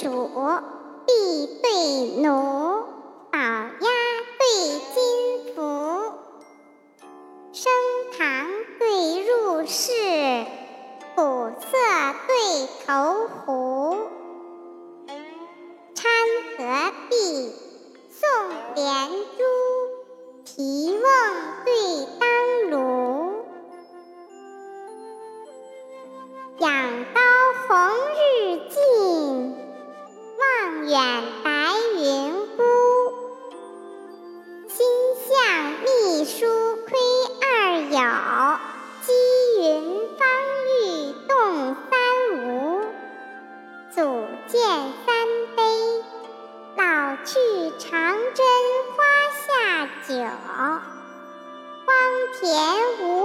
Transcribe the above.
主，婢对奴，宝鸭对金福，升堂对入室，鼓瑟对投壶，参合璧，宋连珠，提瓮对当炉，仰。掩白云孤。心向秘书窥二友，积云方欲动三吴。祖建三杯，老去长征花下酒。荒田无。